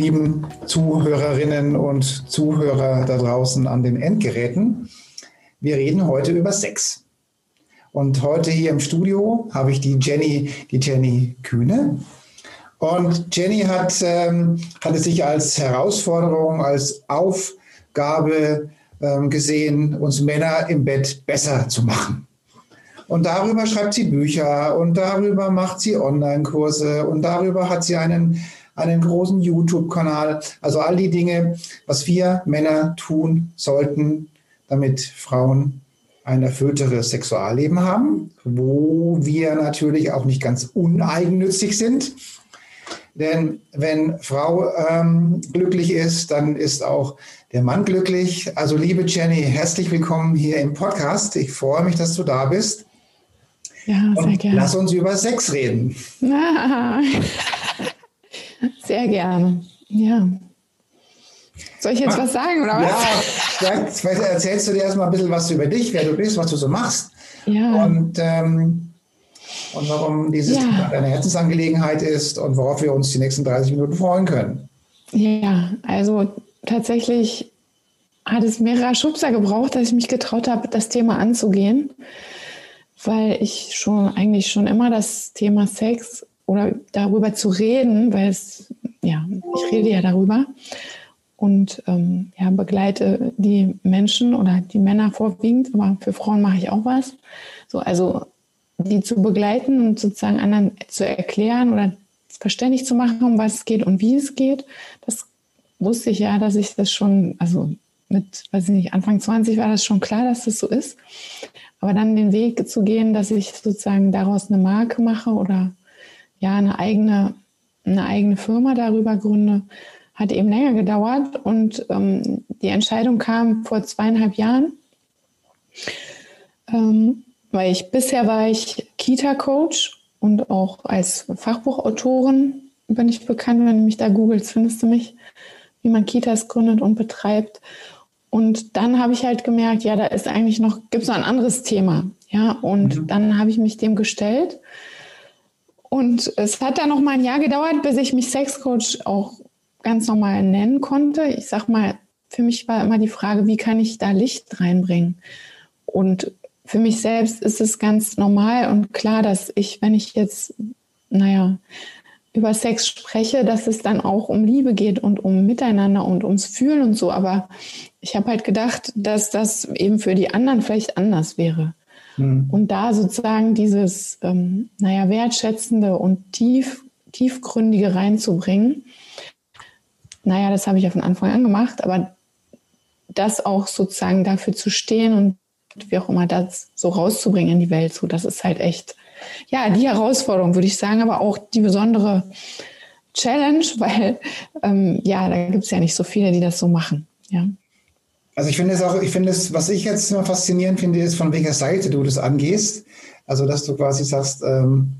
Lieben Zuhörerinnen und Zuhörer da draußen an den Endgeräten. Wir reden heute über Sex. Und heute hier im Studio habe ich die Jenny, die Jenny Kühne. Und Jenny hat, ähm, hat es sich als Herausforderung, als Aufgabe ähm, gesehen, uns Männer im Bett besser zu machen. Und darüber schreibt sie Bücher und darüber macht sie Online-Kurse und darüber hat sie einen einen großen YouTube-Kanal. Also all die Dinge, was wir Männer tun sollten, damit Frauen ein erfüllteres Sexualleben haben, wo wir natürlich auch nicht ganz uneigennützig sind. Denn wenn Frau ähm, glücklich ist, dann ist auch der Mann glücklich. Also liebe Jenny, herzlich willkommen hier im Podcast. Ich freue mich, dass du da bist. Ja, sehr gerne. Lass uns über Sex reden. Sehr gerne. Ja. Soll ich jetzt was sagen oder was? Ja, vielleicht erzählst du dir erstmal ein bisschen was über dich, wer du bist, was du so machst. Ja. Und, ähm, und warum dieses ja. eine Herzensangelegenheit ist und worauf wir uns die nächsten 30 Minuten freuen können. Ja, also tatsächlich hat es mehrere Schubser gebraucht, dass ich mich getraut habe, das Thema anzugehen, weil ich schon eigentlich schon immer das Thema Sex oder darüber zu reden, weil es, ja, ich rede ja darüber und ähm, ja, begleite die Menschen oder die Männer vorwiegend, aber für Frauen mache ich auch was. So, also die zu begleiten und sozusagen anderen zu erklären oder verständlich zu machen, um was es geht und wie es geht, das wusste ich ja, dass ich das schon, also mit, weiß ich nicht, Anfang 20 war das schon klar, dass das so ist. Aber dann den Weg zu gehen, dass ich sozusagen daraus eine Marke mache oder ja, eine eigene, eine eigene Firma darüber gründe, hat eben länger gedauert und ähm, die Entscheidung kam vor zweieinhalb Jahren, ähm, weil ich bisher war ich Kita-Coach und auch als Fachbuchautorin bin ich bekannt. Wenn du mich da googelst, findest du mich, wie man Kitas gründet und betreibt. Und dann habe ich halt gemerkt, ja, da ist eigentlich noch, gibt es noch ein anderes Thema. Ja, und mhm. dann habe ich mich dem gestellt und es hat dann noch mal ein Jahr gedauert, bis ich mich Sexcoach auch ganz normal nennen konnte. Ich sag mal, für mich war immer die Frage, wie kann ich da Licht reinbringen? Und für mich selbst ist es ganz normal und klar, dass ich, wenn ich jetzt, naja, über Sex spreche, dass es dann auch um Liebe geht und um Miteinander und ums Fühlen und so. Aber ich habe halt gedacht, dass das eben für die anderen vielleicht anders wäre. Mhm. Und da sozusagen dieses, ähm, naja, wertschätzende und tief, tiefgründige reinzubringen. Naja, das habe ich ja von Anfang an gemacht, aber das auch sozusagen dafür zu stehen und wie auch immer das so rauszubringen in die Welt, so das ist halt echt, ja, die Herausforderung, würde ich sagen, aber auch die besondere Challenge, weil ähm, ja, da gibt es ja nicht so viele, die das so machen. Ja. Also ich finde es auch, ich finde es, was ich jetzt immer faszinierend finde, ist, von welcher Seite du das angehst. Also, dass du quasi sagst, ähm,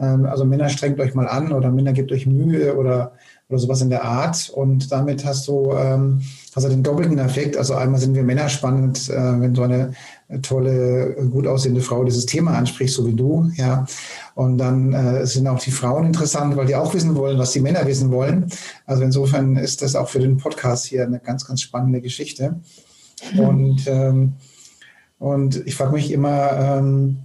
ähm, also Männer strengt euch mal an oder Männer gebt euch Mühe oder, oder sowas in der Art. Und damit hast du, ähm, du den doppelten Effekt. Also einmal sind wir Männer spannend, äh, wenn so eine tolle, gut aussehende Frau dieses Thema anspricht, so wie du, ja. Und dann äh, sind auch die Frauen interessant, weil die auch wissen wollen, was die Männer wissen wollen. Also insofern ist das auch für den Podcast hier eine ganz, ganz spannende Geschichte. Und, ähm, und ich frage mich immer, ähm,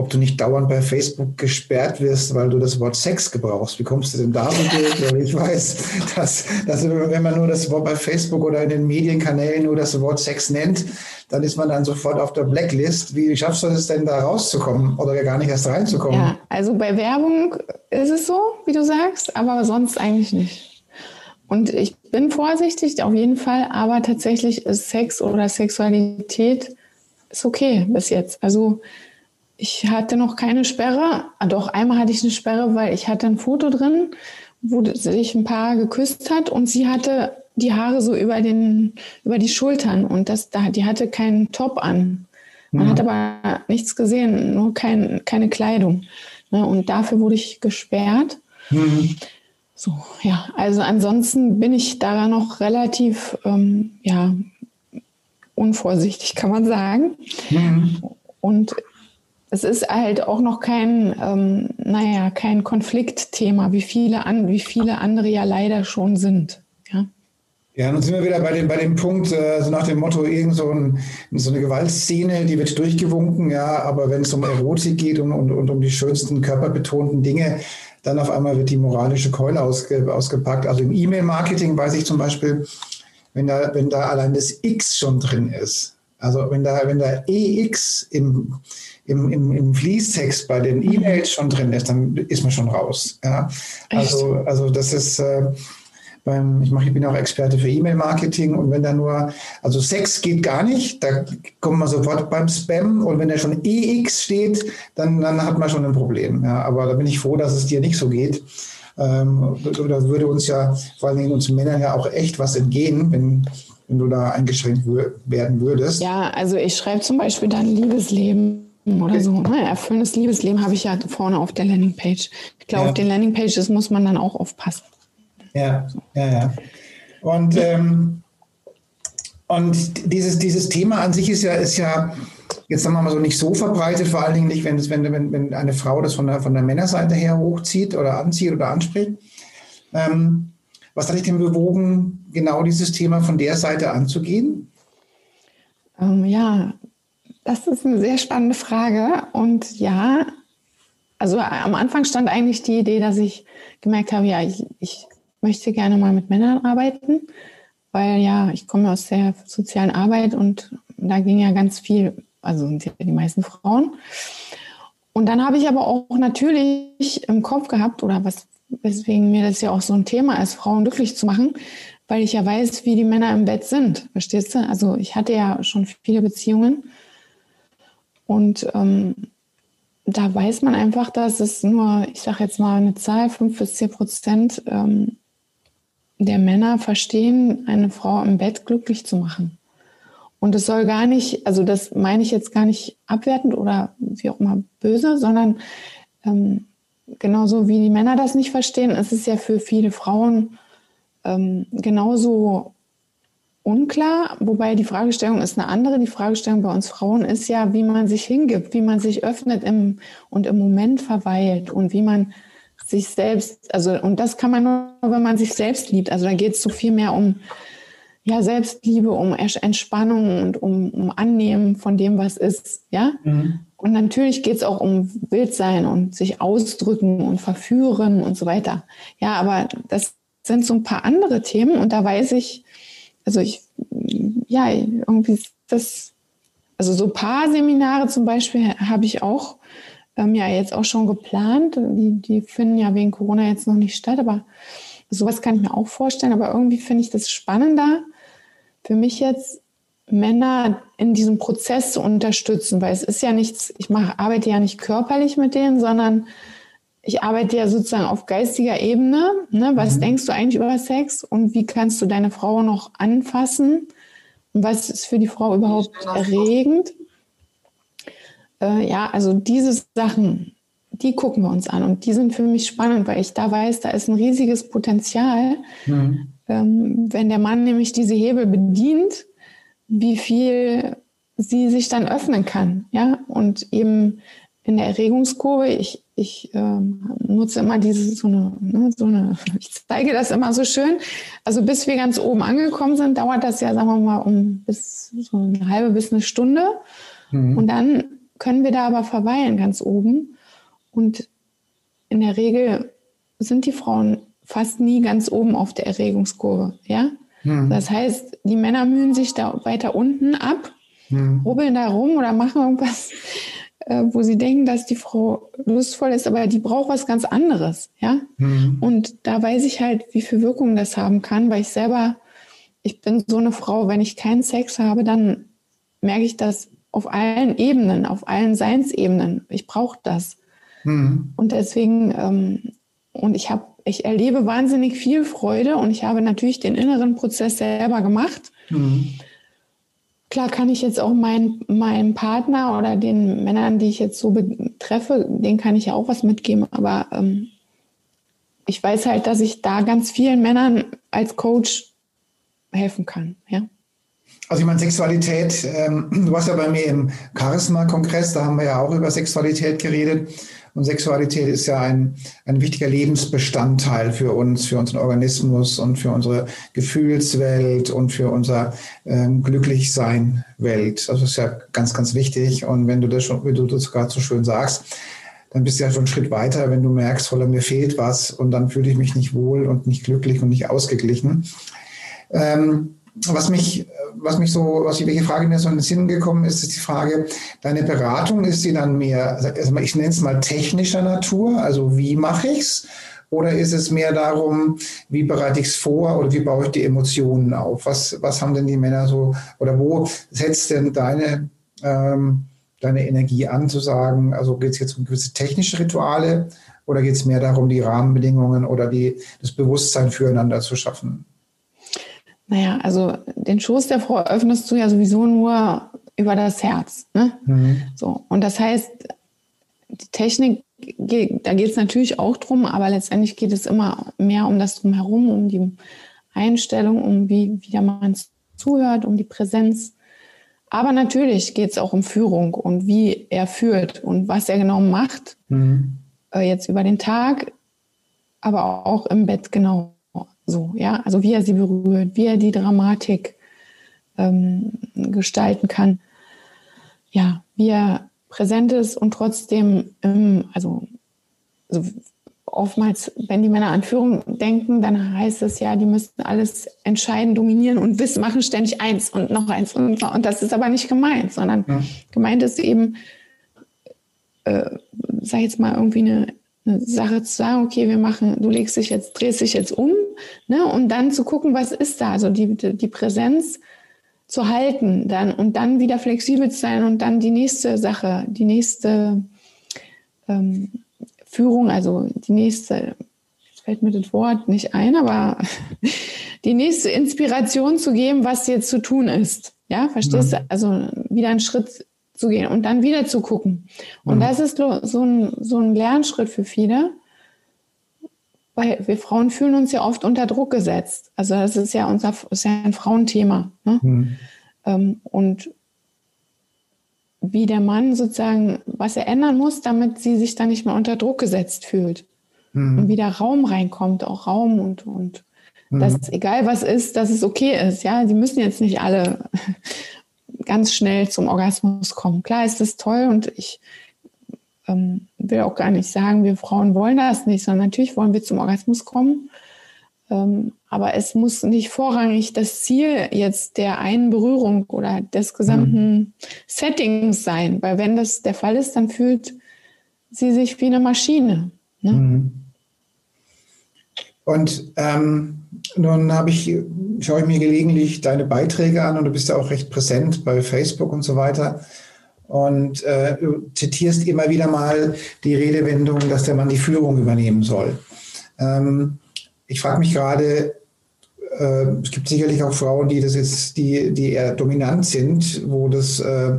ob du nicht dauernd bei Facebook gesperrt wirst, weil du das Wort Sex gebrauchst. Wie kommst du denn da mit? ich weiß, dass, dass wenn man nur das Wort bei Facebook oder in den Medienkanälen nur das Wort Sex nennt, dann ist man dann sofort auf der Blacklist. Wie schaffst du es denn da rauszukommen oder gar nicht erst reinzukommen? Ja, also bei Werbung ist es so, wie du sagst, aber sonst eigentlich nicht. Und ich bin vorsichtig, auf jeden Fall, aber tatsächlich ist Sex oder Sexualität ist okay bis jetzt. Also ich hatte noch keine Sperre. Ah, doch, einmal hatte ich eine Sperre, weil ich hatte ein Foto drin wo sich ein Paar geküsst hat und sie hatte die Haare so über den über die Schultern und das da die hatte keinen Top an. Man mhm. hat aber nichts gesehen, nur kein, keine Kleidung. Ne? Und dafür wurde ich gesperrt. Mhm. So, ja, also ansonsten bin ich da noch relativ, ähm, ja, unvorsichtig, kann man sagen. Mhm. Und es ist halt auch noch kein, ähm, naja, kein Konfliktthema, wie viele, an, wie viele andere ja leider schon sind. Ja. Ja, nun sind wir wieder bei dem, bei dem Punkt, äh, so nach dem Motto, irgend so, ein, so eine Gewaltszene, die wird durchgewunken, ja, aber wenn es um Erotik geht und, und, und um die schönsten körperbetonten Dinge, dann auf einmal wird die moralische Keule ausge, ausgepackt. Also im E-Mail-Marketing weiß ich zum Beispiel, wenn da, wenn da allein das X schon drin ist, also wenn da, wenn da EX im, im, im, im Fließtext bei den. E-Mails schon drin ist, dann ist man schon raus. Ja? Also, also das ist äh, beim, ich mache, ich bin auch Experte für E-Mail-Marketing und wenn da nur, also Sex geht gar nicht, da kommt man sofort beim Spam und wenn da schon EX steht, dann, dann hat man schon ein Problem. Ja? Aber da bin ich froh, dass es dir nicht so geht. Ähm, da würde uns ja, vor allen Dingen uns Männern ja auch echt was entgehen, wenn, wenn du da eingeschränkt werden würdest. Ja, also ich schreibe zum Beispiel dann Liebesleben oder so. Ne? Erfüllendes Liebesleben habe ich ja vorne auf der Landingpage. Ich glaube, ja. auf den Landingpages muss man dann auch aufpassen. Ja, ja, ja. Und, ähm, und dieses, dieses Thema an sich ist ja, ist ja jetzt sagen wir mal so nicht so verbreitet, vor allen Dingen nicht, wenn, das, wenn, wenn, wenn eine Frau das von der, von der Männerseite her hochzieht oder anzieht oder anspricht. Ähm, was hat dich denn bewogen, genau dieses Thema von der Seite anzugehen? Ähm, ja, das ist eine sehr spannende Frage. Und ja, also am Anfang stand eigentlich die Idee, dass ich gemerkt habe, ja, ich, ich möchte gerne mal mit Männern arbeiten, weil ja, ich komme aus der sozialen Arbeit und da ging ja ganz viel, also sind ja die meisten Frauen. Und dann habe ich aber auch natürlich im Kopf gehabt, oder was, weswegen mir das ja auch so ein Thema ist, Frauen glücklich zu machen, weil ich ja weiß, wie die Männer im Bett sind. Verstehst du? Also ich hatte ja schon viele Beziehungen und ähm, da weiß man einfach, dass es nur, ich sage jetzt mal eine Zahl, fünf bis zehn Prozent ähm, der Männer verstehen, eine Frau im Bett glücklich zu machen. Und es soll gar nicht, also das meine ich jetzt gar nicht abwertend oder wie auch immer böse, sondern ähm, genauso wie die Männer das nicht verstehen, ist es ja für viele Frauen ähm, genauso unklar. Wobei die Fragestellung ist eine andere. Die Fragestellung bei uns Frauen ist ja, wie man sich hingibt, wie man sich öffnet im, und im Moment verweilt und wie man sich selbst, also und das kann man nur, wenn man sich selbst liebt. Also da geht es so viel mehr um ja, Selbstliebe, um Entspannung und um, um Annehmen von dem, was ist. Ja? Mhm. Und natürlich geht es auch um Wildsein und sich ausdrücken und verführen und so weiter. Ja, aber das sind so ein paar andere Themen und da weiß ich, also ich, ja, irgendwie das, also so paar Seminare zum Beispiel habe ich auch ähm, ja jetzt auch schon geplant. Die, die finden ja wegen Corona jetzt noch nicht statt, aber sowas kann ich mir auch vorstellen. Aber irgendwie finde ich das spannender für mich jetzt, Männer in diesem Prozess zu unterstützen, weil es ist ja nichts, ich mache, arbeite ja nicht körperlich mit denen, sondern ich arbeite ja sozusagen auf geistiger Ebene. Ne? Was mhm. denkst du eigentlich über Sex und wie kannst du deine Frau noch anfassen? Und was ist für die Frau überhaupt erregend? Äh, ja, also diese Sachen, die gucken wir uns an und die sind für mich spannend, weil ich da weiß, da ist ein riesiges Potenzial. Mhm. Ähm, wenn der Mann nämlich diese Hebel bedient, wie viel sie sich dann öffnen kann, ja, und eben in der Erregungskurve, ich, ich ähm, nutze immer diese, so eine, ne, so eine, ich zeige das immer so schön. Also bis wir ganz oben angekommen sind, dauert das ja, sagen wir mal, um bis so eine halbe bis eine Stunde. Mhm. Und dann können wir da aber verweilen ganz oben. Und in der Regel sind die Frauen fast nie ganz oben auf der Erregungskurve. Ja? Mhm. Das heißt, die Männer mühen sich da weiter unten ab, mhm. rubbeln da rum oder machen irgendwas, äh, wo sie denken, dass die Frau lustvoll ist, aber die braucht was ganz anderes. Ja? Mhm. Und da weiß ich halt, wie viel Wirkung das haben kann, weil ich selber, ich bin so eine Frau, wenn ich keinen Sex habe, dann merke ich das auf allen Ebenen, auf allen Seinsebenen. Ich brauche das. Mhm. Und deswegen, ähm, und ich habe ich erlebe wahnsinnig viel Freude und ich habe natürlich den inneren Prozess selber gemacht. Mhm. Klar kann ich jetzt auch meinen mein Partner oder den Männern, die ich jetzt so treffe, denen kann ich ja auch was mitgeben, aber ähm, ich weiß halt, dass ich da ganz vielen Männern als Coach helfen kann. Ja. Also ich meine, Sexualität, ähm, du warst ja bei mir im Charisma-Kongress, da haben wir ja auch über Sexualität geredet. Und Sexualität ist ja ein, ein wichtiger Lebensbestandteil für uns, für unseren Organismus und für unsere Gefühlswelt und für unser ähm, Glücklichsein-Welt. Also das ist ja ganz, ganz wichtig. Und wenn du das schon, wie du das gerade so schön sagst, dann bist du ja schon einen Schritt weiter, wenn du merkst, voller mir fehlt was und dann fühle ich mich nicht wohl und nicht glücklich und nicht ausgeglichen. Ähm, was mich, was mich so, was welche Frage mir so in den Sinn gekommen ist, ist die Frage, deine Beratung, ist sie dann mehr, ich nenne es mal technischer Natur, also wie mache ich es? Oder ist es mehr darum, wie bereite ich es vor oder wie baue ich die Emotionen auf? Was, was haben denn die Männer so, oder wo setzt denn deine, ähm, deine Energie an, zu sagen, also geht es jetzt um gewisse technische Rituale oder geht es mehr darum, die Rahmenbedingungen oder die, das Bewusstsein füreinander zu schaffen? Naja, also den Schoß der Frau öffnest du ja sowieso nur über das Herz. Ne? Mhm. So, und das heißt, die Technik, da geht es natürlich auch drum, aber letztendlich geht es immer mehr um das Drumherum, um die Einstellung, um wie, wie der Mann zuhört, um die Präsenz. Aber natürlich geht es auch um Führung und wie er führt und was er genau macht. Mhm. Äh, jetzt über den Tag, aber auch im Bett genau. So, ja, also wie er sie berührt, wie er die Dramatik ähm, gestalten kann. Ja, wie er präsent ist und trotzdem, ähm, also, also oftmals, wenn die Männer an Führung denken, dann heißt es ja, die müssten alles entscheiden, dominieren und wissen, machen ständig eins und noch eins und, und das ist aber nicht gemeint, sondern ja. gemeint ist eben, äh, sag jetzt mal irgendwie eine eine Sache zu sagen, okay, wir machen, du legst dich jetzt, drehst dich jetzt um, ne, und dann zu gucken, was ist da, also die, die Präsenz zu halten dann und dann wieder flexibel zu sein und dann die nächste Sache, die nächste ähm, Führung, also die nächste, jetzt fällt mir das Wort nicht ein, aber die nächste Inspiration zu geben, was jetzt zu tun ist. Ja, verstehst ja. du? Also wieder einen Schritt zu gehen und dann wieder zu gucken. Und mhm. das ist so ein, so ein Lernschritt für viele, weil wir Frauen fühlen uns ja oft unter Druck gesetzt. Also das ist ja unser ist ja ein Frauenthema. Ne? Mhm. Ähm, und wie der Mann sozusagen, was er ändern muss, damit sie sich dann nicht mehr unter Druck gesetzt fühlt. Mhm. Und wieder Raum reinkommt, auch Raum und, und mhm. dass egal was ist, dass es okay ist. Ja, sie müssen jetzt nicht alle ganz schnell zum Orgasmus kommen. Klar ist das toll und ich ähm, will auch gar nicht sagen, wir Frauen wollen das nicht, sondern natürlich wollen wir zum Orgasmus kommen. Ähm, aber es muss nicht vorrangig das Ziel jetzt der einen Berührung oder des gesamten mhm. Settings sein, weil wenn das der Fall ist, dann fühlt sie sich wie eine Maschine. Ne? Mhm. Und ähm, nun habe ich, schaue ich mir gelegentlich deine Beiträge an und du bist ja auch recht präsent bei Facebook und so weiter. Und äh, du zitierst immer wieder mal die Redewendung, dass der Mann die Führung übernehmen soll. Ähm, ich frage mich gerade, äh, es gibt sicherlich auch Frauen, die das jetzt, die, die eher dominant sind, wo das, äh,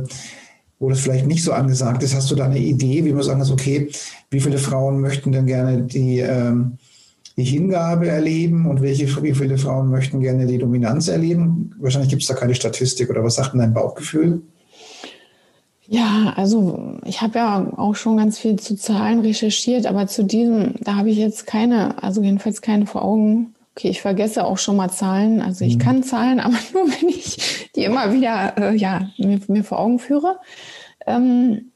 wo das vielleicht nicht so angesagt ist. Hast du da eine Idee, wie man sagen kann, okay, wie viele Frauen möchten denn gerne die ähm, die Hingabe erleben und welche, wie viele Frauen möchten gerne die Dominanz erleben? Wahrscheinlich gibt es da keine Statistik oder was sagt denn dein Bauchgefühl? Ja, also ich habe ja auch schon ganz viel zu Zahlen recherchiert, aber zu diesem, da habe ich jetzt keine, also jedenfalls keine vor Augen. Okay, ich vergesse auch schon mal Zahlen. Also ich mhm. kann Zahlen, aber nur wenn ich die immer wieder äh, ja, mir, mir, vor Augen führe. Ähm,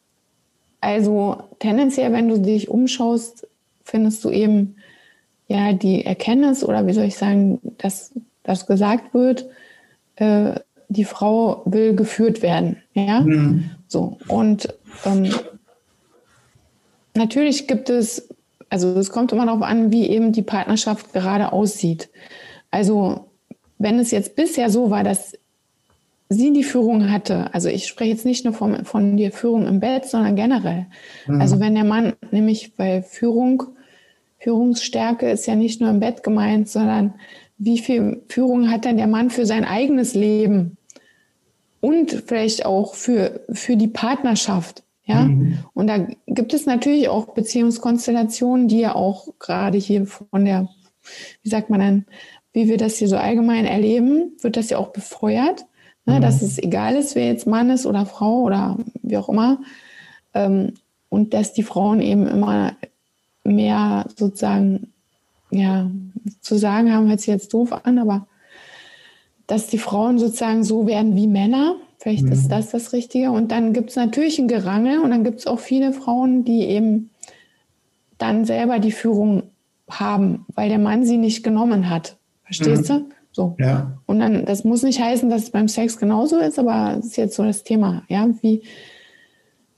also tendenziell, wenn du dich umschaust, findest du eben ja die Erkenntnis oder wie soll ich sagen, dass das gesagt wird, äh, die Frau will geführt werden. Ja, mhm. So und ähm, natürlich gibt es, also es kommt immer darauf an, wie eben die Partnerschaft gerade aussieht. Also wenn es jetzt bisher so war, dass sie die Führung hatte, also ich spreche jetzt nicht nur von, von der Führung im Bett, sondern generell. Mhm. Also wenn der Mann nämlich bei Führung Führungsstärke ist ja nicht nur im Bett gemeint, sondern wie viel Führung hat denn der Mann für sein eigenes Leben und vielleicht auch für, für die Partnerschaft. Ja, mhm. und da gibt es natürlich auch Beziehungskonstellationen, die ja auch gerade hier von der, wie sagt man dann, wie wir das hier so allgemein erleben, wird das ja auch befeuert, ne, mhm. dass es egal ist, wer jetzt Mann ist oder Frau oder wie auch immer. Ähm, und dass die Frauen eben immer mehr sozusagen, ja, zu sagen haben, hört sich jetzt doof an, aber dass die Frauen sozusagen so werden wie Männer. Vielleicht mhm. ist das das Richtige. Und dann gibt es natürlich ein Gerangel und dann gibt es auch viele Frauen, die eben dann selber die Führung haben, weil der Mann sie nicht genommen hat. Verstehst mhm. du? So. Ja. Und dann, das muss nicht heißen, dass es beim Sex genauso ist, aber das ist jetzt so das Thema. Ja, wie,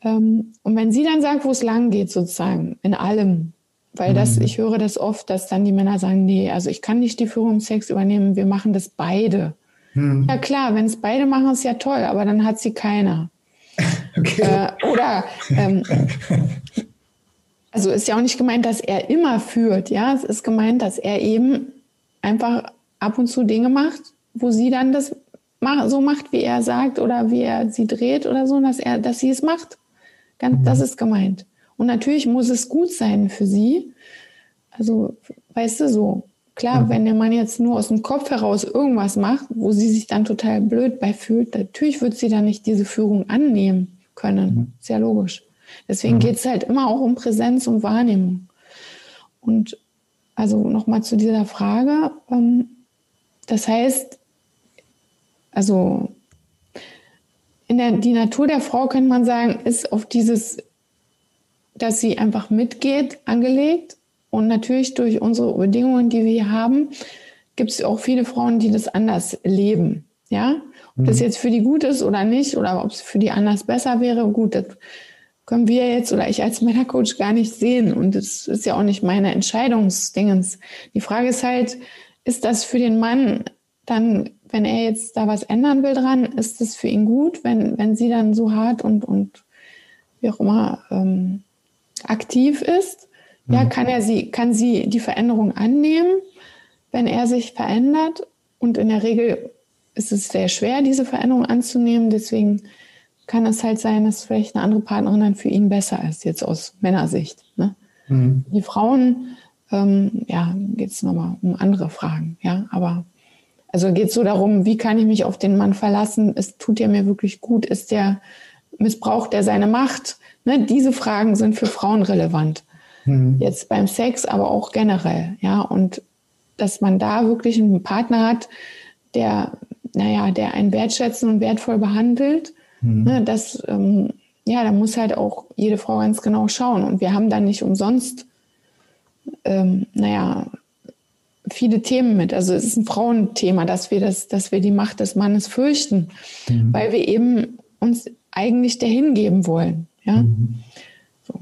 ähm, und wenn sie dann sagt, wo es lang geht, sozusagen, in allem, weil das, mhm. ich höre das oft, dass dann die Männer sagen, nee, also ich kann nicht die Führung im Sex übernehmen, wir machen das beide. Mhm. Ja klar, wenn es beide machen, ist ja toll, aber dann hat sie keiner. Okay. Äh, oder ähm, also ist ja auch nicht gemeint, dass er immer führt, ja. Es ist gemeint, dass er eben einfach ab und zu Dinge macht, wo sie dann das so macht, wie er sagt oder wie er sie dreht oder so, dass er, dass sie es macht. Ganz, mhm. Das ist gemeint. Und natürlich muss es gut sein für sie. Also, weißt du, so. Klar, mhm. wenn der Mann jetzt nur aus dem Kopf heraus irgendwas macht, wo sie sich dann total blöd bei fühlt, natürlich wird sie dann nicht diese Führung annehmen können. Mhm. Sehr logisch. Deswegen mhm. geht es halt immer auch um Präsenz und Wahrnehmung. Und also nochmal zu dieser Frage. Ähm, das heißt, also in der, die Natur der Frau, könnte man sagen, ist auf dieses dass sie einfach mitgeht, angelegt. Und natürlich durch unsere Bedingungen, die wir hier haben, gibt es auch viele Frauen, die das anders leben. Ja, ob das mhm. jetzt für die gut ist oder nicht, oder ob es für die anders besser wäre, gut, das können wir jetzt oder ich als Männercoach gar nicht sehen. Und das ist ja auch nicht meine Entscheidungsdingens. Die Frage ist halt, ist das für den Mann dann, wenn er jetzt da was ändern will dran, ist das für ihn gut, wenn, wenn sie dann so hart und, und wie auch immer ähm, aktiv ist. Ja, kann er sie, kann sie die Veränderung annehmen, wenn er sich verändert. Und in der Regel ist es sehr schwer, diese Veränderung anzunehmen. Deswegen kann es halt sein, dass vielleicht eine andere Partnerin dann für ihn besser ist, jetzt aus Männersicht. Ne? Mhm. Die Frauen, ähm, ja, geht es nochmal um andere Fragen, ja, aber also geht es so darum, wie kann ich mich auf den Mann verlassen? Es tut er mir wirklich gut? Ist der, missbraucht er seine Macht? Ne, diese Fragen sind für Frauen relevant. Mhm. Jetzt beim Sex, aber auch generell. Ja, und dass man da wirklich einen Partner hat, der, naja, der einen wertschätzen und wertvoll behandelt. Mhm. Ne, das, ähm, ja, da muss halt auch jede Frau ganz genau schauen. Und wir haben dann nicht umsonst, ähm, naja, viele Themen mit. Also es ist ein Frauenthema, dass wir das, dass wir die Macht des Mannes fürchten, mhm. weil wir eben uns eigentlich dahin geben wollen. Ja? Mhm. So.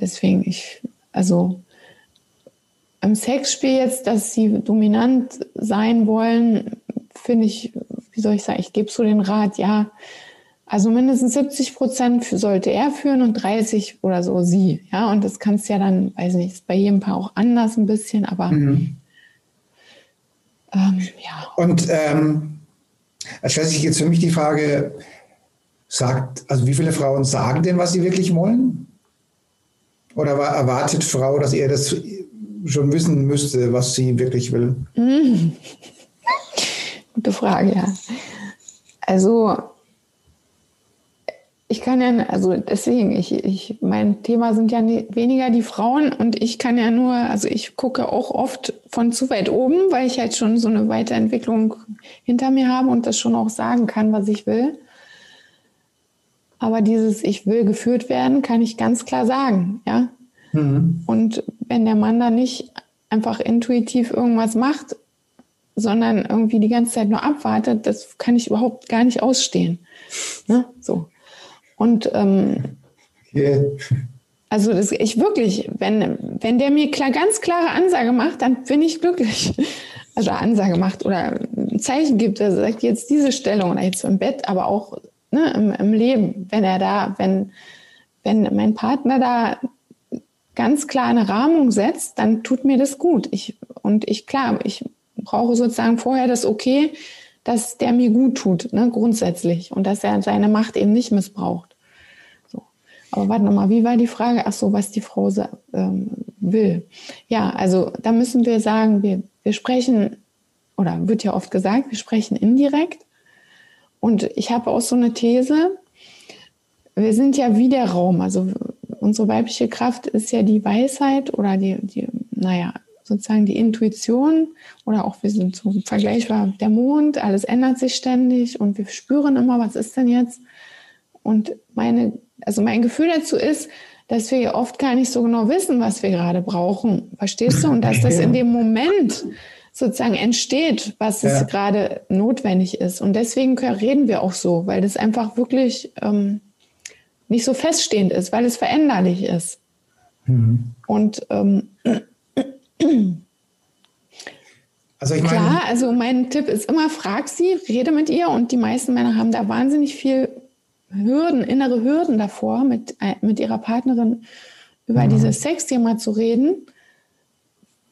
Deswegen, ich, also im Sexspiel jetzt, dass sie dominant sein wollen, finde ich, wie soll ich sagen, ich gebe so den Rat, ja, also mindestens 70 Prozent sollte er führen und 30 oder so sie. Ja, und das kannst ja dann, weiß nicht, ist bei jedem Paar auch anders ein bisschen, aber mhm. ähm, ja. Und ähm, es stellt sich jetzt für mich die Frage, sagt, also wie viele Frauen sagen denn, was sie wirklich wollen? Oder erwartet Frau, dass er das schon wissen müsste, was sie wirklich will? Mhm. Gute Frage, ja. Also ich kann ja, also deswegen, ich, ich, mein Thema sind ja weniger die Frauen und ich kann ja nur, also ich gucke auch oft von zu weit oben, weil ich halt schon so eine Weiterentwicklung hinter mir habe und das schon auch sagen kann, was ich will. Aber dieses Ich will geführt werden, kann ich ganz klar sagen, ja. Mhm. Und wenn der Mann da nicht einfach intuitiv irgendwas macht, sondern irgendwie die ganze Zeit nur abwartet, das kann ich überhaupt gar nicht ausstehen. Ne? So. Und ähm, yeah. also das, ich wirklich, wenn, wenn der mir klar, ganz klare Ansage macht, dann bin ich glücklich. Also Ansage macht oder ein Zeichen gibt, er sagt jetzt diese Stellung oder jetzt im Bett, aber auch ne, im, im Leben, wenn er da, wenn, wenn mein Partner da ganz klar eine Rahmung setzt, dann tut mir das gut. Ich, und ich, klar, ich brauche sozusagen vorher das Okay, dass der mir gut tut, ne, grundsätzlich. Und dass er seine Macht eben nicht missbraucht. So. Aber warte nochmal, wie war die Frage? Ach so, was die Frau ähm, will. Ja, also da müssen wir sagen, wir, wir sprechen, oder wird ja oft gesagt, wir sprechen indirekt. Und ich habe auch so eine These, wir sind ja wie der Raum. Also unsere weibliche Kraft ist ja die Weisheit oder die, die naja, sozusagen die Intuition oder auch wir sind so vergleichbar der Mond, alles ändert sich ständig und wir spüren immer, was ist denn jetzt? Und meine, also mein Gefühl dazu ist, dass wir oft gar nicht so genau wissen, was wir gerade brauchen. Verstehst du? Und dass das in dem Moment sozusagen entsteht, was ja. es gerade notwendig ist. Und deswegen reden wir auch so, weil das einfach wirklich ähm, nicht so feststehend ist, weil es veränderlich ist. Mhm. Und ähm, also ich meine, klar, also mein Tipp ist immer, frag sie, rede mit ihr und die meisten Männer haben da wahnsinnig viel Hürden, innere Hürden davor, mit, äh, mit ihrer Partnerin über mhm. dieses Sexthema zu reden,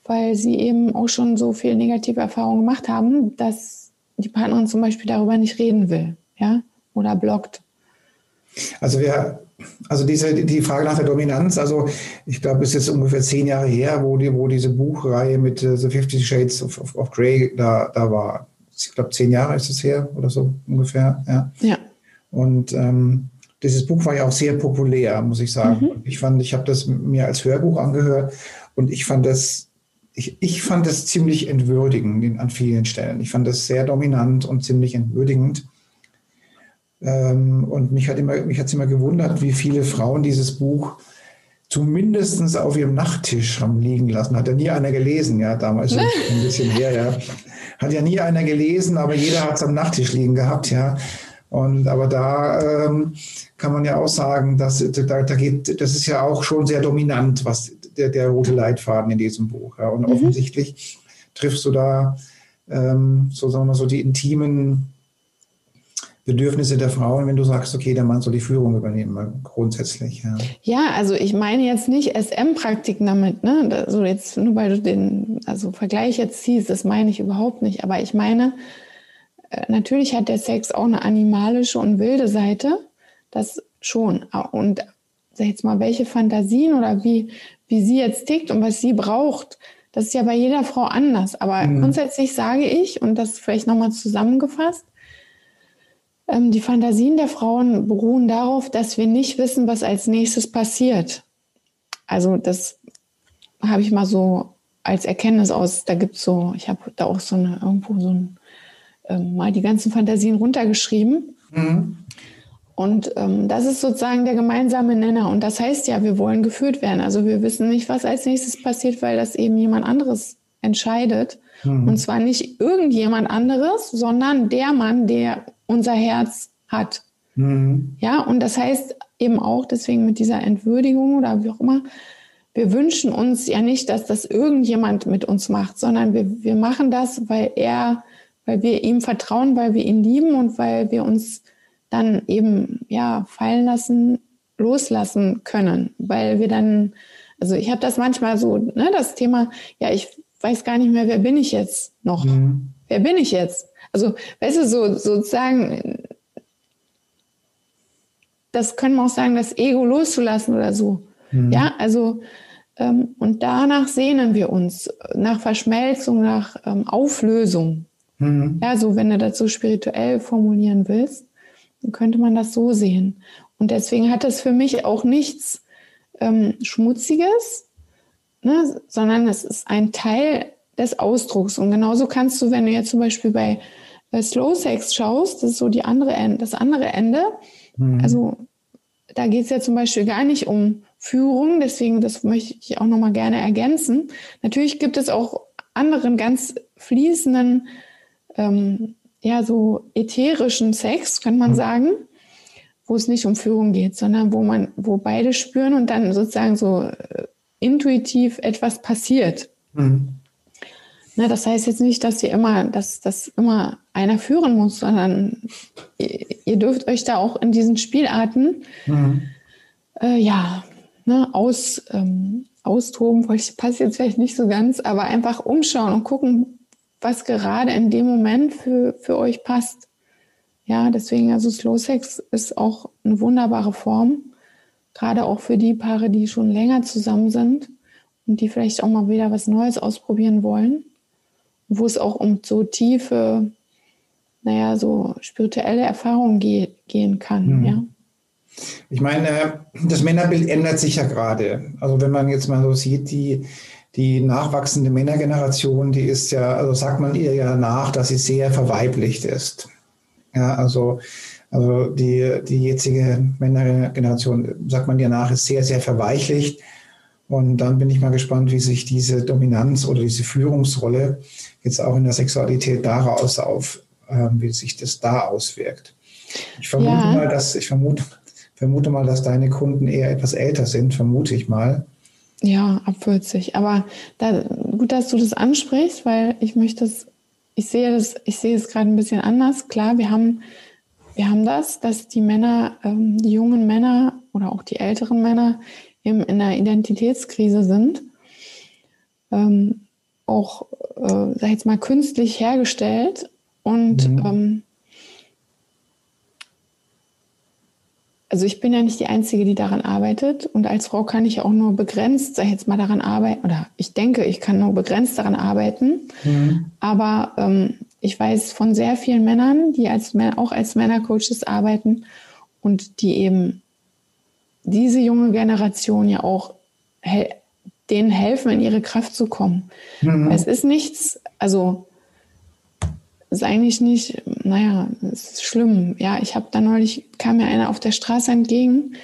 weil sie eben auch schon so viel negative Erfahrungen gemacht haben, dass die Partnerin zum Beispiel darüber nicht reden will, ja, oder blockt. Also wir, also diese, die Frage nach der Dominanz, also ich glaube, es ist jetzt ungefähr zehn Jahre her, wo, die, wo diese Buchreihe mit uh, The Fifty Shades of, of, of, Grey da, da war. Ich glaube, zehn Jahre ist es her oder so ungefähr. Ja. ja. Und ähm, dieses Buch war ja auch sehr populär, muss ich sagen. Mhm. Ich fand, ich habe das mir als Hörbuch angehört und ich fand das, ich, ich fand das ziemlich entwürdigend an vielen Stellen. Ich fand das sehr dominant und ziemlich entwürdigend. Ähm, und mich hat immer, mich immer gewundert, wie viele Frauen dieses Buch zumindest auf ihrem Nachttisch haben liegen lassen. Hat ja nie einer gelesen, ja, damals ein bisschen her, ja. Hat ja nie einer gelesen, aber jeder hat es am Nachttisch liegen gehabt, ja. Und aber da ähm, kann man ja auch sagen, dass da, da geht, das ist ja auch schon sehr dominant, was der, der rote Leitfaden in diesem Buch. Ja. Und mhm. offensichtlich triffst du da ähm, so sagen wir so die intimen Bedürfnisse der Frauen, wenn du sagst, okay, der Mann soll die Führung übernehmen, grundsätzlich. Ja, ja also ich meine jetzt nicht SM-Praktiken damit, ne? Also jetzt nur weil du den also Vergleich jetzt ziehst, das meine ich überhaupt nicht. Aber ich meine, äh, natürlich hat der Sex auch eine animalische und wilde Seite, das schon. Und sag jetzt mal, welche Fantasien oder wie, wie sie jetzt tickt und was sie braucht, das ist ja bei jeder Frau anders. Aber mhm. grundsätzlich sage ich, und das vielleicht nochmal zusammengefasst, ähm, die Fantasien der Frauen beruhen darauf, dass wir nicht wissen, was als nächstes passiert. Also das habe ich mal so als Erkenntnis aus, da gibt es so, ich habe da auch so eine, irgendwo so ein, ähm, mal die ganzen Fantasien runtergeschrieben. Mhm. Und ähm, das ist sozusagen der gemeinsame Nenner. Und das heißt ja, wir wollen geführt werden. Also wir wissen nicht, was als nächstes passiert, weil das eben jemand anderes entscheidet. Mhm. Und zwar nicht irgendjemand anderes, sondern der Mann, der unser Herz hat. Mhm. Ja, und das heißt eben auch, deswegen mit dieser Entwürdigung oder wie auch immer, wir wünschen uns ja nicht, dass das irgendjemand mit uns macht, sondern wir, wir machen das, weil er, weil wir ihm vertrauen, weil wir ihn lieben und weil wir uns dann eben ja fallen lassen, loslassen können, weil wir dann, also ich habe das manchmal so, ne, das Thema, ja, ich weiß gar nicht mehr, wer bin ich jetzt noch? Mhm. Wer bin ich jetzt? Also, weißt du, so sozusagen, das können wir auch sagen, das Ego loszulassen oder so. Mhm. Ja, also, ähm, und danach sehnen wir uns, nach Verschmelzung, nach ähm, Auflösung. Mhm. Ja, so wenn du das so spirituell formulieren willst, dann könnte man das so sehen. Und deswegen hat das für mich auch nichts ähm, Schmutziges, ne, sondern es ist ein Teil des Ausdrucks. Und genauso kannst du, wenn du jetzt zum Beispiel bei äh, Slow Sex schaust, das ist so die andere Ende, das andere Ende. Mhm. Also da geht es ja zum Beispiel gar nicht um Führung, deswegen das möchte ich auch nochmal gerne ergänzen. Natürlich gibt es auch anderen ganz fließenden, ähm, ja, so ätherischen Sex, kann man mhm. sagen, wo es nicht um Führung geht, sondern wo man, wo beide spüren und dann sozusagen so äh, intuitiv etwas passiert. Mhm. Ne, das heißt jetzt nicht, dass ihr immer, dass das immer einer führen muss, sondern ihr, ihr, dürft euch da auch in diesen Spielarten mhm. äh, ja ne, aus, ähm, austoben, wollte passt jetzt vielleicht nicht so ganz, aber einfach umschauen und gucken, was gerade in dem Moment für, für euch passt. Ja, deswegen, also Slow Sex ist auch eine wunderbare Form, gerade auch für die Paare, die schon länger zusammen sind und die vielleicht auch mal wieder was Neues ausprobieren wollen, wo es auch um so tiefe, naja, so spirituelle Erfahrungen ge gehen kann, mhm. ja. Ich meine, das Männerbild ändert sich ja gerade. Also wenn man jetzt mal so sieht, die, die nachwachsende Männergeneration, die ist ja, also sagt man ihr ja nach, dass sie sehr verweiblicht ist. Ja, also, also die, die jetzige Männergeneration, sagt man ihr nach, ist sehr, sehr verweichlicht. Und dann bin ich mal gespannt, wie sich diese Dominanz oder diese Führungsrolle jetzt auch in der Sexualität daraus auf, äh, wie sich das da auswirkt. Ich vermute ja. mal, dass, ich vermute, vermute mal, dass deine Kunden eher etwas älter sind, vermute ich mal. Ja, ab 40. Aber da, gut, dass du das ansprichst, weil ich möchte es, ich sehe das, ich sehe es gerade ein bisschen anders. Klar, wir haben, wir haben das, dass die Männer, ähm, die jungen Männer oder auch die älteren Männer eben in einer Identitätskrise sind. Ähm, auch, äh, sag ich jetzt mal, künstlich hergestellt und mhm. ähm, also ich bin ja nicht die Einzige, die daran arbeitet. Und als Frau kann ich auch nur begrenzt, sag ich jetzt mal, daran arbeiten. Oder ich denke, ich kann nur begrenzt daran arbeiten. Mhm. Aber ähm, ich weiß von sehr vielen Männern, die als, auch als Männercoaches arbeiten und die eben diese junge Generation ja auch hel denen helfen, in ihre Kraft zu kommen. Mhm. Es ist nichts, also ist eigentlich nicht, naja, es ist schlimm. Ja, ich habe da neulich, kam mir einer auf der Straße entgegen.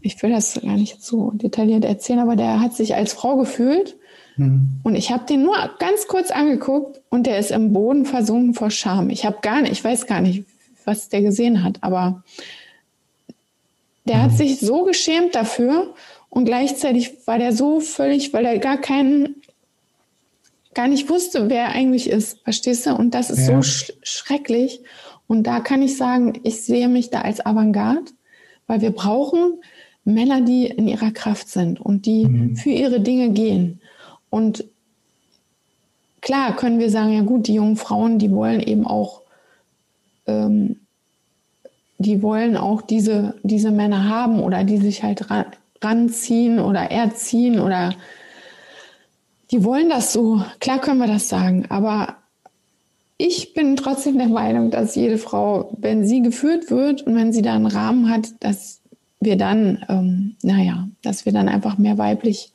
Ich will das gar nicht so detailliert erzählen, aber der hat sich als Frau gefühlt. Mhm. Und ich habe den nur ganz kurz angeguckt und der ist im Boden versunken vor Scham. Ich habe gar nicht, ich weiß gar nicht, was der gesehen hat, aber der mhm. hat sich so geschämt dafür und gleichzeitig war der so völlig, weil er gar keinen gar nicht wusste, wer er eigentlich ist. Verstehst du? Und das ist ja. so sch schrecklich. Und da kann ich sagen, ich sehe mich da als Avantgarde, weil wir brauchen Männer, die in ihrer Kraft sind und die mhm. für ihre Dinge gehen. Und klar können wir sagen, ja gut, die jungen Frauen, die wollen eben auch, ähm, die wollen auch diese, diese Männer haben oder die sich halt ran, ranziehen oder erziehen oder die wollen das so. Klar können wir das sagen, aber ich bin trotzdem der Meinung, dass jede Frau, wenn sie geführt wird und wenn sie da einen Rahmen hat, dass wir dann, ähm, naja, dass wir dann einfach mehr weiblich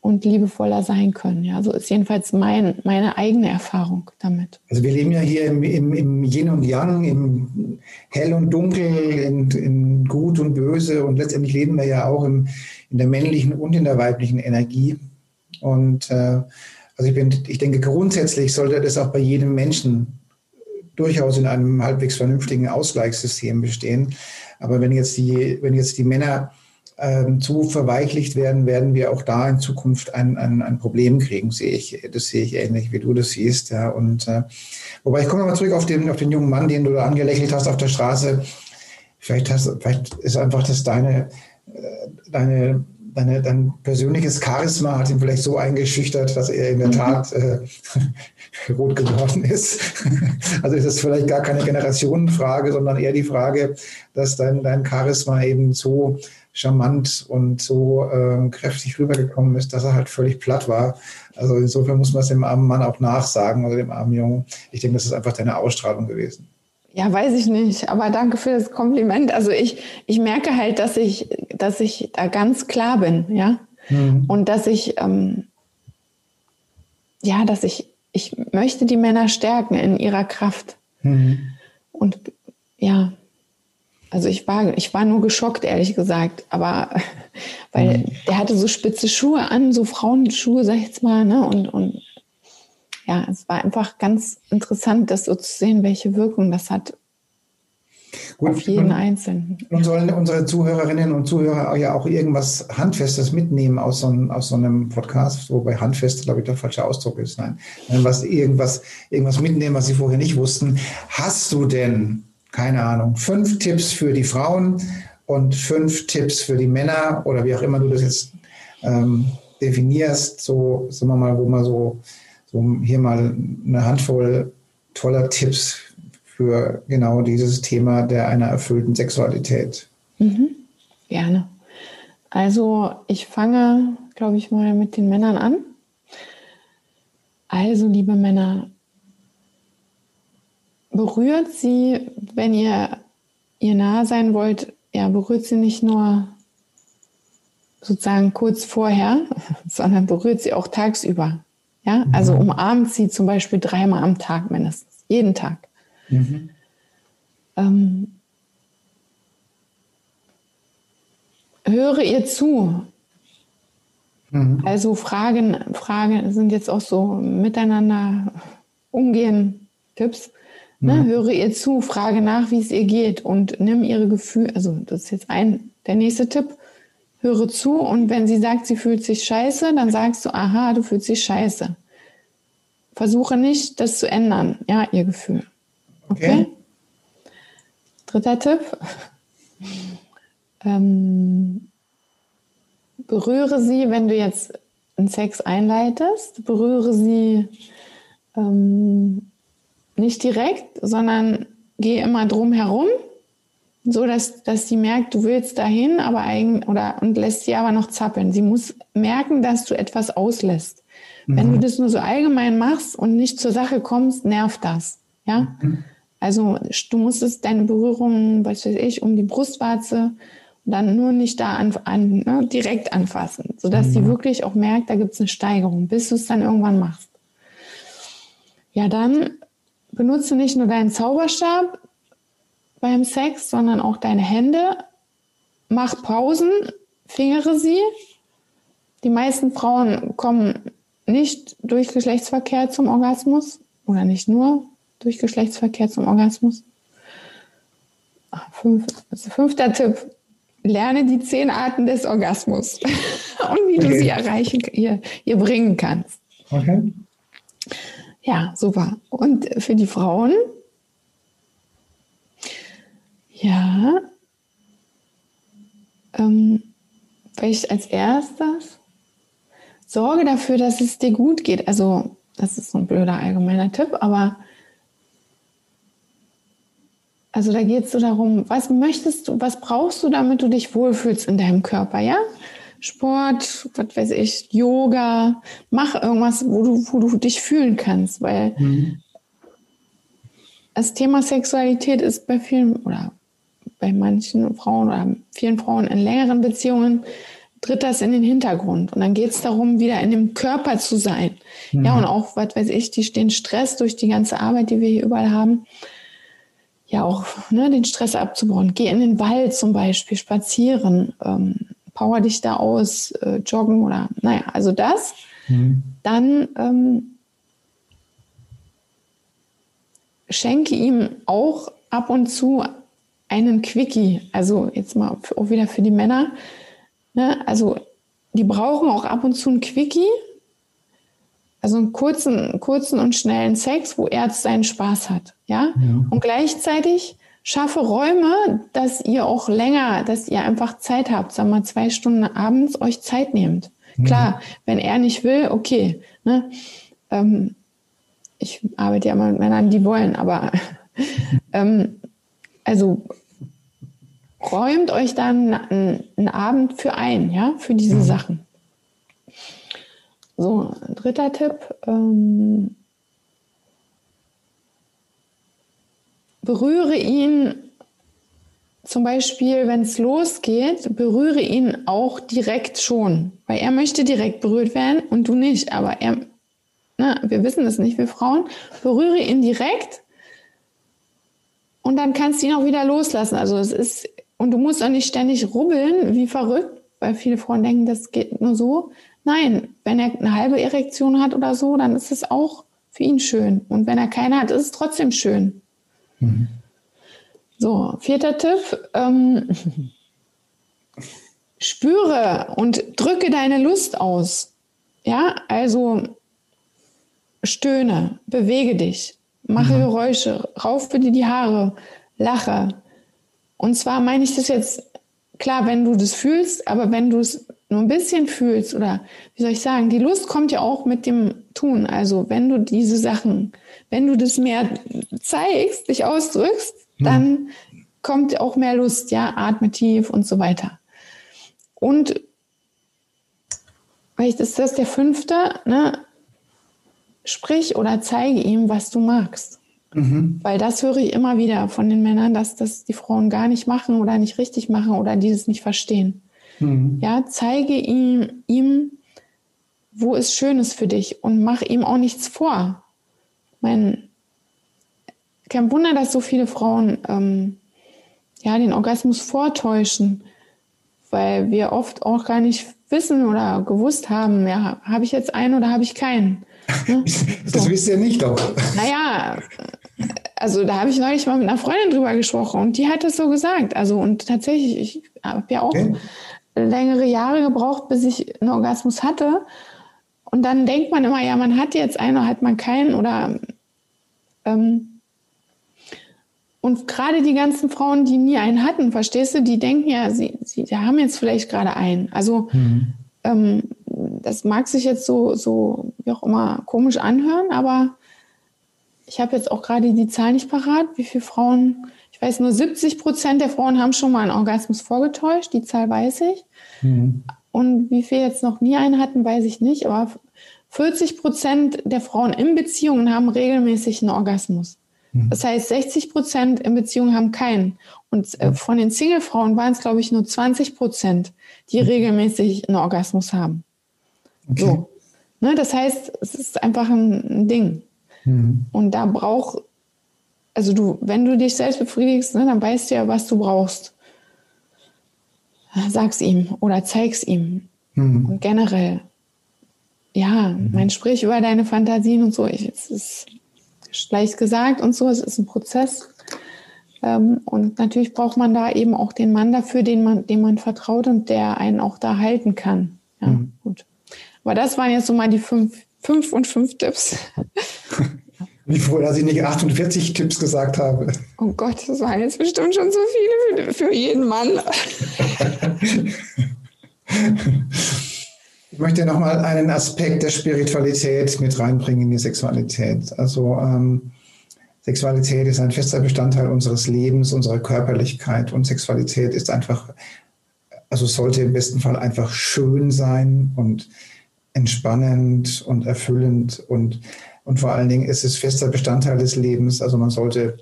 und liebevoller sein können. Ja, so ist jedenfalls mein, meine eigene Erfahrung damit. Also wir leben ja hier im, im, im Yin und Yang, im Hell und Dunkel, in, in Gut und Böse und letztendlich leben wir ja auch im, in der männlichen und in der weiblichen Energie. Und äh, also ich, bin, ich denke, grundsätzlich sollte das auch bei jedem Menschen durchaus in einem halbwegs vernünftigen Ausgleichssystem bestehen. Aber wenn jetzt die, wenn jetzt die Männer ähm, zu verweichlicht werden, werden wir auch da in Zukunft ein, ein, ein Problem kriegen, sehe ich. Das sehe ich ähnlich, wie du das siehst. Ja. Und äh, wobei ich komme mal zurück auf den, auf den jungen Mann, den du da angelächelt hast auf der Straße. Vielleicht, hast, vielleicht ist einfach das deine, äh, deine deine, dein persönliches Charisma hat ihn vielleicht so eingeschüchtert, dass er in der mhm. Tat äh, rot geworden ist. also ist es vielleicht gar keine Generationenfrage, sondern eher die Frage, dass dein, dein Charisma eben so charmant und so äh, kräftig rübergekommen ist, dass er halt völlig platt war. Also insofern muss man es dem armen Mann auch nachsagen oder dem armen Jungen. Ich denke, das ist einfach deine Ausstrahlung gewesen. Ja, weiß ich nicht, aber danke für das Kompliment. Also ich, ich merke halt, dass ich, dass ich da ganz klar bin, ja. Mhm. Und dass ich, ähm, ja, dass ich, ich möchte die Männer stärken in ihrer Kraft. Mhm. Und ja, also ich war, ich war nur geschockt, ehrlich gesagt. Aber weil mhm. der hatte so spitze Schuhe an, so Frauenschuhe, sag ich jetzt mal, ne? Und, und ja, es war einfach ganz interessant, das so zu sehen, welche Wirkung das hat Gut, auf jeden und, Einzelnen. Und sollen unsere Zuhörerinnen und Zuhörer ja auch irgendwas Handfestes mitnehmen aus so, einem, aus so einem Podcast, wobei handfest, glaube ich, der falsche Ausdruck ist. Nein, was, irgendwas, irgendwas mitnehmen, was sie vorher nicht wussten. Hast du denn, keine Ahnung, fünf Tipps für die Frauen und fünf Tipps für die Männer oder wie auch immer du das jetzt ähm, definierst, so, sagen wir mal, wo man so, so hier mal eine Handvoll toller Tipps für genau dieses Thema der einer erfüllten Sexualität. Mhm. Gerne. Also ich fange, glaube ich, mal mit den Männern an. Also, liebe Männer, berührt sie, wenn ihr ihr nahe sein wollt, ja, berührt sie nicht nur sozusagen kurz vorher, sondern berührt sie auch tagsüber. Ja, also mhm. umarmt sie zum Beispiel dreimal am Tag mindestens, jeden Tag. Mhm. Ähm, höre ihr zu. Mhm. Also Fragen, Fragen sind jetzt auch so miteinander umgehen, Tipps. Ne? Mhm. Höre ihr zu, frage nach, wie es ihr geht und nimm ihre Gefühle, also das ist jetzt ein, der nächste Tipp, höre zu und wenn sie sagt, sie fühlt sich scheiße, dann sagst du, aha, du fühlst dich scheiße. Versuche nicht, das zu ändern, ja, ihr Gefühl. Okay? okay. Dritter Tipp. Ähm, berühre sie, wenn du jetzt einen Sex einleitest, berühre sie ähm, nicht direkt, sondern geh immer drum herum, so dass, dass sie merkt, du willst dahin, aber eigen, oder, und lässt sie aber noch zappeln. Sie muss merken, dass du etwas auslässt. Mhm. Wenn du das nur so allgemein machst und nicht zur Sache kommst, nervt das. Ja? Mhm. Also du musstest deine Berührung, was weiß ich, um die Brustwarze dann nur nicht da an, an ne, direkt anfassen, sodass mhm. sie wirklich auch merkt, da gibt es eine Steigerung, bis du es dann irgendwann machst. Ja, dann benutze nicht nur deinen Zauberstab beim Sex, sondern auch deine Hände. Mach Pausen, fingere sie. Die meisten Frauen kommen nicht durch Geschlechtsverkehr zum Orgasmus oder nicht nur durch Geschlechtsverkehr zum Orgasmus. Fünf, also fünfter Tipp. Lerne die zehn Arten des Orgasmus und wie okay. du sie erreichen, ihr, ihr bringen kannst. Okay. Ja, super. Und für die Frauen? Ja, ähm, vielleicht als erstes sorge dafür, dass es dir gut geht. Also, das ist so ein blöder allgemeiner Tipp, aber also da geht es so darum, was möchtest du, was brauchst du, damit du dich wohlfühlst in deinem Körper, ja? Sport, was weiß ich, Yoga, mach irgendwas, wo du, wo du dich fühlen kannst, weil mhm. das Thema Sexualität ist bei vielen oder bei manchen Frauen oder vielen Frauen in längeren Beziehungen tritt das in den Hintergrund. Und dann geht es darum, wieder in dem Körper zu sein. Mhm. Ja, und auch, was weiß ich, die, den Stress durch die ganze Arbeit, die wir hier überall haben, ja auch ne, den Stress abzubauen. Geh in den Wald zum Beispiel, spazieren. Ähm, power dich da aus, äh, joggen oder naja, also das. Mhm. Dann ähm, schenke ihm auch ab und zu einen Quickie. Also jetzt mal auch wieder für die Männer. Ne? Also die brauchen auch ab und zu einen Quickie. Also einen kurzen, kurzen und schnellen Sex, wo er seinen Spaß hat. Ja? ja. Und gleichzeitig schaffe Räume, dass ihr auch länger, dass ihr einfach Zeit habt, sagen wir mal zwei Stunden abends euch Zeit nehmt. Mhm. Klar, wenn er nicht will, okay. Ne? Ähm, ich arbeite ja mal mit Männern, die wollen, aber ähm, also räumt euch dann einen, einen, Abend für ein, ja, für diese mhm. Sachen. So, dritter Tipp. Ähm, berühre ihn zum Beispiel, wenn es losgeht, berühre ihn auch direkt schon, weil er möchte direkt berührt werden und du nicht. Aber er, na, ne, wir wissen das nicht, wir Frauen, berühre ihn direkt und dann kannst du ihn auch wieder loslassen. Also es ist, und du musst auch nicht ständig rubbeln, wie verrückt, weil viele Frauen denken, das geht nur so. Nein, wenn er eine halbe Erektion hat oder so, dann ist es auch für ihn schön. Und wenn er keine hat, ist es trotzdem schön. Mhm. So, vierter Tipp. Ähm, spüre und drücke deine Lust aus. Ja, also stöhne, bewege dich, mache mhm. Geräusche, raufe dir die Haare, lache. Und zwar meine ich das jetzt, klar, wenn du das fühlst, aber wenn du es nur ein bisschen fühlst oder wie soll ich sagen, die Lust kommt ja auch mit dem Tun. Also wenn du diese Sachen, wenn du das mehr zeigst, dich ausdrückst, hm. dann kommt auch mehr Lust, ja, atme tief und so weiter. Und vielleicht ist das der fünfte, ne? Sprich oder zeige ihm, was du magst. Mhm. Weil das höre ich immer wieder von den Männern, dass das die Frauen gar nicht machen oder nicht richtig machen oder dieses nicht verstehen. Mhm. Ja, zeige ihm, ihm, wo es Schönes für dich und mach ihm auch nichts vor. Mein, kein Wunder, dass so viele Frauen ähm, ja, den Orgasmus vortäuschen, weil wir oft auch gar nicht wissen oder gewusst haben, ja, habe ich jetzt einen oder habe ich keinen. Ne? Das so. wisst ihr nicht doch. Naja, also da habe ich neulich mal mit einer Freundin drüber gesprochen und die hat das so gesagt. Also und tatsächlich, ich habe ja auch okay. längere Jahre gebraucht, bis ich einen Orgasmus hatte. Und dann denkt man immer, ja, man hat jetzt einen oder hat man keinen oder ähm, und gerade die ganzen Frauen, die nie einen hatten, verstehst du, die denken ja, sie, sie haben jetzt vielleicht gerade einen. Also mhm. ähm, das mag sich jetzt so, so wie auch immer komisch anhören, aber ich habe jetzt auch gerade die Zahl nicht parat, wie viele Frauen, ich weiß nur 70 Prozent der Frauen haben schon mal einen Orgasmus vorgetäuscht, die Zahl weiß ich. Mhm. Und wie viele jetzt noch nie einen hatten, weiß ich nicht, aber 40 Prozent der Frauen in Beziehungen haben regelmäßig einen Orgasmus. Mhm. Das heißt, 60 Prozent in Beziehungen haben keinen. Und äh, von den Single-Frauen waren es, glaube ich, nur 20 Prozent, die mhm. regelmäßig einen Orgasmus haben. Okay. So. Ne, das heißt, es ist einfach ein, ein Ding. Mhm. Und da braucht, also du, wenn du dich selbst befriedigst, ne, dann weißt du ja, was du brauchst. Sag's ihm oder zeig's ihm. Mhm. Und generell, ja, mhm. mein Sprich über deine Fantasien und so, ich, es ist leicht gesagt und so, es ist ein Prozess. Ähm, und natürlich braucht man da eben auch den Mann dafür, den man, dem man vertraut und der einen auch da halten kann. Ja, mhm. gut. Aber das waren jetzt so mal die fünf, fünf und fünf Tipps. Wie froh, dass ich nicht 48 Tipps gesagt habe. Oh Gott, das waren jetzt bestimmt schon so viele für, für jeden Mann. Ich möchte nochmal einen Aspekt der Spiritualität mit reinbringen in die Sexualität. Also ähm, Sexualität ist ein fester Bestandteil unseres Lebens, unserer Körperlichkeit und Sexualität ist einfach, also sollte im besten Fall einfach schön sein und entspannend und erfüllend und, und vor allen Dingen ist es fester Bestandteil des Lebens. Also man sollte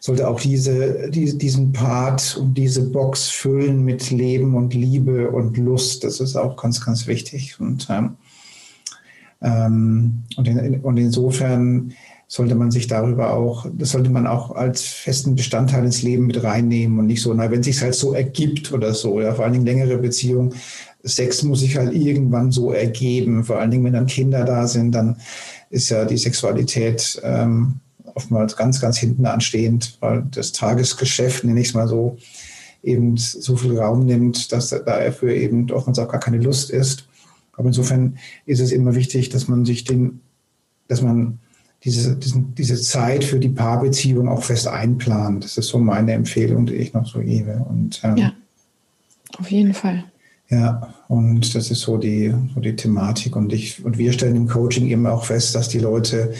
sollte auch diese, die, diesen Part und diese Box füllen mit Leben und Liebe und Lust. Das ist auch ganz, ganz wichtig. Und, ähm, ähm und, in, und insofern sollte man sich darüber auch, das sollte man auch als festen Bestandteil ins Leben mit reinnehmen und nicht so, na, wenn sich halt so ergibt oder so, ja, vor allen Dingen längere Beziehungen. Sex muss sich halt irgendwann so ergeben, vor allen Dingen, wenn dann Kinder da sind, dann ist ja die Sexualität ähm, oftmals ganz, ganz hinten anstehend, weil das Tagesgeschäft, nenne ich es mal so, eben so viel Raum nimmt, dass dafür eben oftmals auch gar keine Lust ist. Aber insofern ist es immer wichtig, dass man sich den, dass man diese, diesen, diese Zeit für die Paarbeziehung auch fest einplant. Das ist so meine Empfehlung, die ich noch so gebe. Und, ähm, ja, auf jeden Fall. Ja, und das ist so die, so die Thematik. Und ich, und wir stellen im Coaching eben auch fest, dass die Leute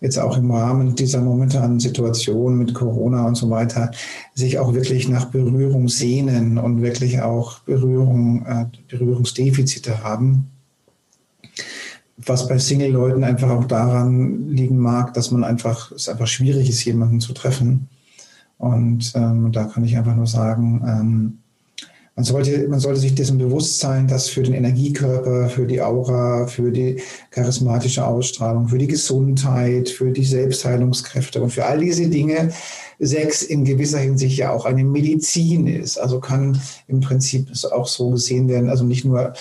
jetzt auch im Rahmen dieser momentanen Situation mit Corona und so weiter sich auch wirklich nach Berührung sehnen und wirklich auch Berührung, äh, Berührungsdefizite haben. Was bei Single-Leuten einfach auch daran liegen mag, dass man einfach, es einfach schwierig ist, jemanden zu treffen. Und ähm, da kann ich einfach nur sagen, ähm, man sollte, man sollte sich dessen bewusst sein, dass für den Energiekörper, für die Aura, für die charismatische Ausstrahlung, für die Gesundheit, für die Selbstheilungskräfte und für all diese Dinge Sex in gewisser Hinsicht ja auch eine Medizin ist. Also kann im Prinzip auch so gesehen werden, also nicht nur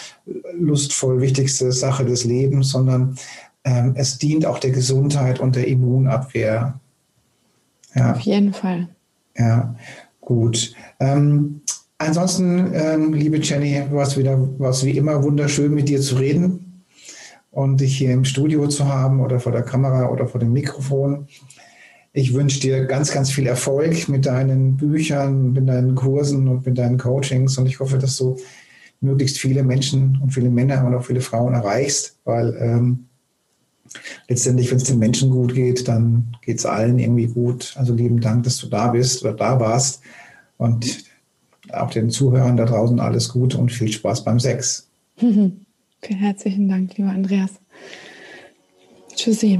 lustvoll wichtigste Sache des Lebens, sondern ähm, es dient auch der Gesundheit und der Immunabwehr. Ja. Auf jeden Fall. Ja, gut. Ähm, Ansonsten, ähm, liebe Jenny, war es wieder, war es wie immer wunderschön, mit dir zu reden und dich hier im Studio zu haben oder vor der Kamera oder vor dem Mikrofon. Ich wünsche dir ganz, ganz viel Erfolg mit deinen Büchern, mit deinen Kursen und mit deinen Coachings und ich hoffe, dass du möglichst viele Menschen und viele Männer und auch viele Frauen erreichst, weil ähm, letztendlich, wenn es den Menschen gut geht, dann geht es allen irgendwie gut. Also lieben Dank, dass du da bist oder da warst und auch den Zuhörern da draußen alles Gute und viel Spaß beim Sex. Vielen herzlichen Dank, lieber Andreas. Tschüssi.